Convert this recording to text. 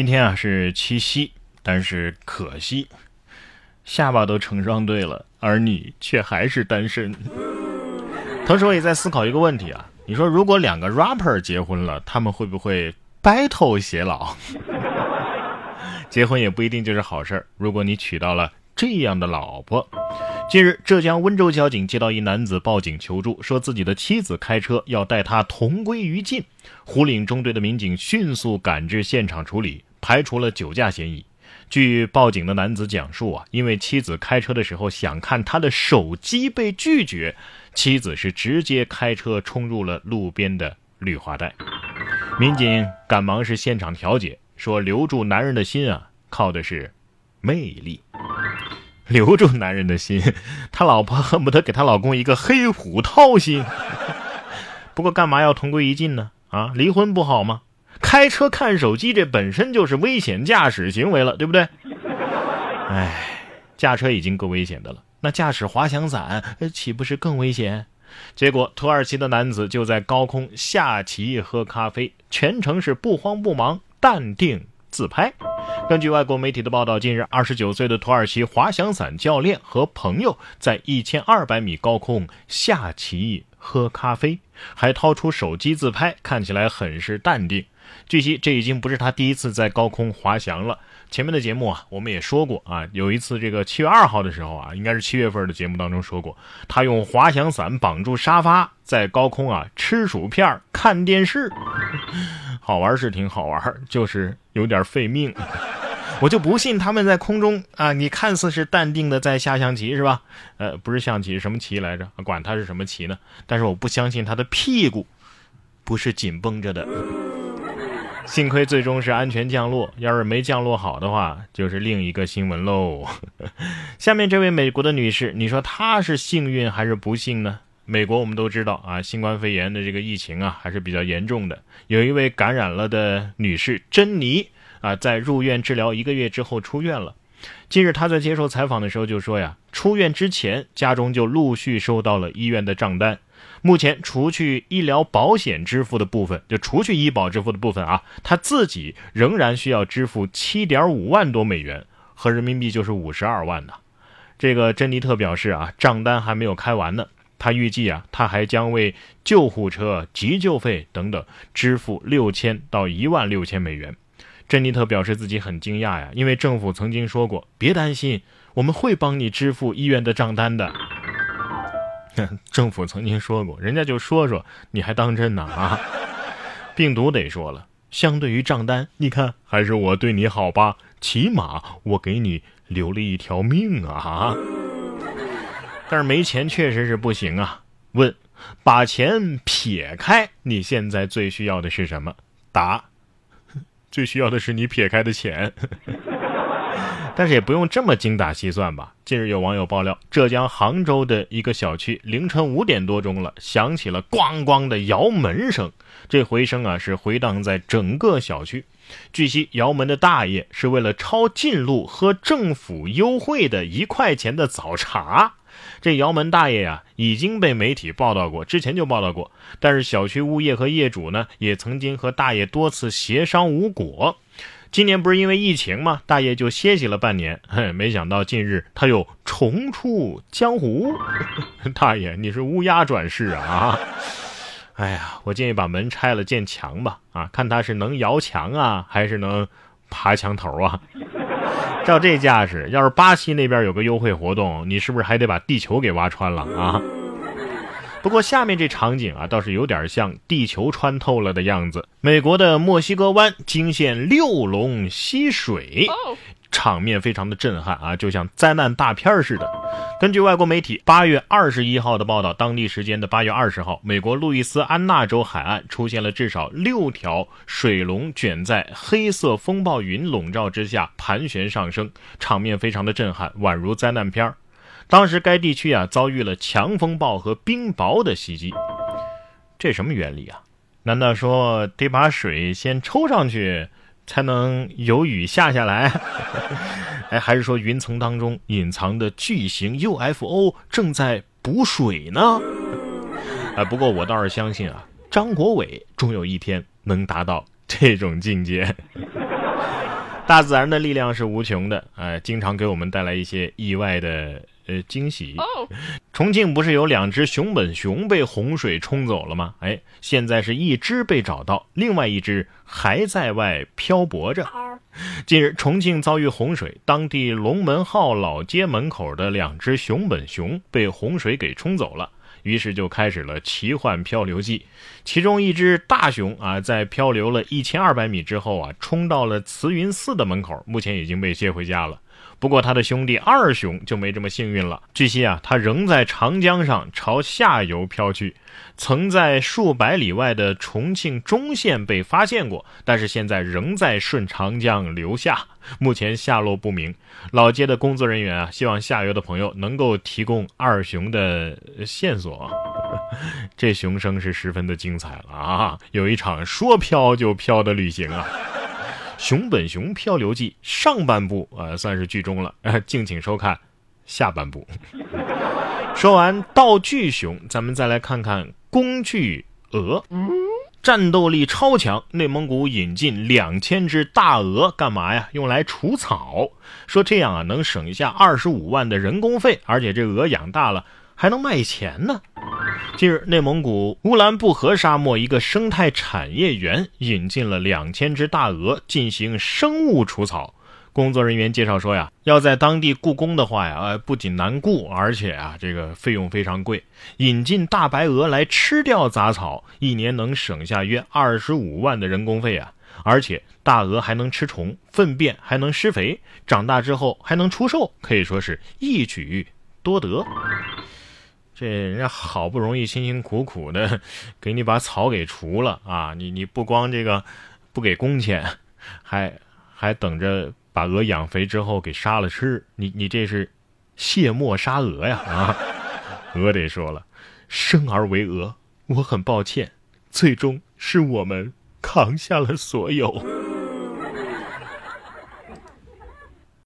今天啊是七夕，但是可惜下巴都成双对了，而你却还是单身。同时我也在思考一个问题啊，你说如果两个 rapper 结婚了，他们会不会 battle 偕老？结婚也不一定就是好事儿。如果你娶到了这样的老婆，近日浙江温州交警接到一男子报警求助，说自己的妻子开车要带他同归于尽。湖岭中队的民警迅速赶至现场处理。排除了酒驾嫌疑。据报警的男子讲述啊，因为妻子开车的时候想看他的手机被拒绝，妻子是直接开车冲入了路边的绿化带。民警赶忙是现场调解，说留住男人的心啊，靠的是魅力。留住男人的心，他老婆 恨不得给他老公一个黑虎掏心。不过干嘛要同归于尽呢？啊，离婚不好吗？开车看手机，这本身就是危险驾驶行为了，对不对？哎，驾车已经够危险的了，那驾驶滑翔伞岂不是更危险？结果土耳其的男子就在高空下棋喝咖啡，全程是不慌不忙，淡定自拍。根据外国媒体的报道，近日二十九岁的土耳其滑翔伞教练和朋友在一千二百米高空下棋喝咖啡，还掏出手机自拍，看起来很是淡定。据悉，这已经不是他第一次在高空滑翔了。前面的节目啊，我们也说过啊，有一次这个七月二号的时候啊，应该是七月份的节目当中说过，他用滑翔伞绑住沙发，在高空啊吃薯片看电视，好玩是挺好玩，就是有点费命。我就不信他们在空中啊，你看似是淡定的在下象棋是吧？呃，不是象棋，什么棋来着？管它是什么棋呢？但是我不相信他的屁股不是紧绷着的。幸亏最终是安全降落，要是没降落好的话，就是另一个新闻喽。下面这位美国的女士，你说她是幸运还是不幸呢？美国我们都知道啊，新冠肺炎的这个疫情啊还是比较严重的。有一位感染了的女士珍妮啊，在入院治疗一个月之后出院了。近日她在接受采访的时候就说呀，出院之前家中就陆续收到了医院的账单。目前，除去医疗保险支付的部分，就除去医保支付的部分啊，他自己仍然需要支付七点五万多美元，合人民币就是五十二万呢。这个珍妮特表示啊，账单还没有开完呢。他预计啊，他还将为救护车、急救费等等支付六千到一万六千美元。珍妮特表示自己很惊讶呀，因为政府曾经说过，别担心，我们会帮你支付医院的账单的。政府曾经说过，人家就说说，你还当真呢啊？病毒得说了，相对于账单，你看还是我对你好吧，起码我给你留了一条命啊！但是没钱确实是不行啊。问，把钱撇开，你现在最需要的是什么？答，最需要的是你撇开的钱。但是也不用这么精打细算吧。近日有网友爆料，浙江杭州的一个小区凌晨五点多钟了，响起了咣咣的摇门声，这回声啊是回荡在整个小区。据悉，摇门的大爷是为了抄近路喝政府优惠的一块钱的早茶。这摇门大爷呀已经被媒体报道过，之前就报道过。但是小区物业和业主呢也曾经和大爷多次协商无果。今年不是因为疫情吗？大爷就歇息了半年。嘿，没想到近日他又重出江湖。大爷，你是乌鸦转世啊！哎呀，我建议把门拆了建墙吧。啊，看他是能摇墙啊，还是能爬墙头啊？照这架势，要是巴西那边有个优惠活动，你是不是还得把地球给挖穿了啊？不过下面这场景啊，倒是有点像地球穿透了的样子。美国的墨西哥湾惊现六龙吸水，场面非常的震撼啊，就像灾难大片似的。根据外国媒体八月二十一号的报道，当地时间的八月二十号，美国路易斯安那州海岸出现了至少六条水龙卷在黑色风暴云笼罩之下盘旋上升，场面非常的震撼，宛如灾难片儿。当时该地区啊遭遇了强风暴和冰雹的袭击，这什么原理啊？难道说得把水先抽上去，才能有雨下下来？哎，还是说云层当中隐藏的巨型 UFO 正在补水呢？哎，不过我倒是相信啊，张国伟终有一天能达到这种境界。大自然的力量是无穷的，哎，经常给我们带来一些意外的呃惊喜。重庆不是有两只熊本熊被洪水冲走了吗？哎，现在是一只被找到，另外一只还在外漂泊着。近日，重庆遭遇洪水，当地龙门号老街门口的两只熊本熊被洪水给冲走了。于是就开始了奇幻漂流记，其中一只大熊啊，在漂流了一千二百米之后啊，冲到了慈云寺的门口，目前已经被接回家了。不过他的兄弟二熊就没这么幸运了。据悉啊，他仍在长江上朝下游漂去，曾在数百里外的重庆中线被发现过，但是现在仍在顺长江流下，目前下落不明。老街的工作人员啊，希望下游的朋友能够提供二熊的线索。这熊生是十分的精彩了啊！有一场说飘就飘的旅行啊！《熊本熊漂流记》上半部啊，算是剧终了，敬请收看下半部。说完道具熊，咱们再来看看工具鹅，战斗力超强。内蒙古引进两千只大鹅，干嘛呀？用来除草。说这样啊，能省下二十五万的人工费，而且这鹅养大了还能卖钱呢。近日，内蒙古乌兰布和沙漠一个生态产业园引进了两千只大鹅进行生物除草。工作人员介绍说呀，要在当地雇工的话呀，呃，不仅难雇，而且啊，这个费用非常贵。引进大白鹅来吃掉杂草，一年能省下约二十五万的人工费啊！而且大鹅还能吃虫，粪便还能施肥，长大之后还能出售，可以说是一举多得。这人家好不容易辛辛苦苦的给你把草给除了啊！你你不光这个不给工钱，还还等着把鹅养肥之后给杀了吃，你你这是卸磨杀鹅呀啊！鹅得说了，生而为鹅，我很抱歉，最终是我们扛下了所有。